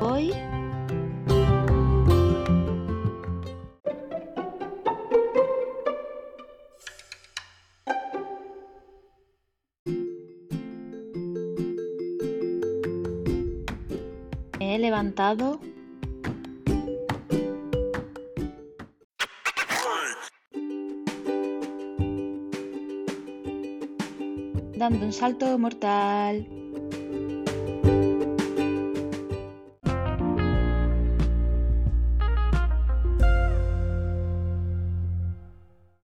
hoy. Me he levantado dando un salto mortal.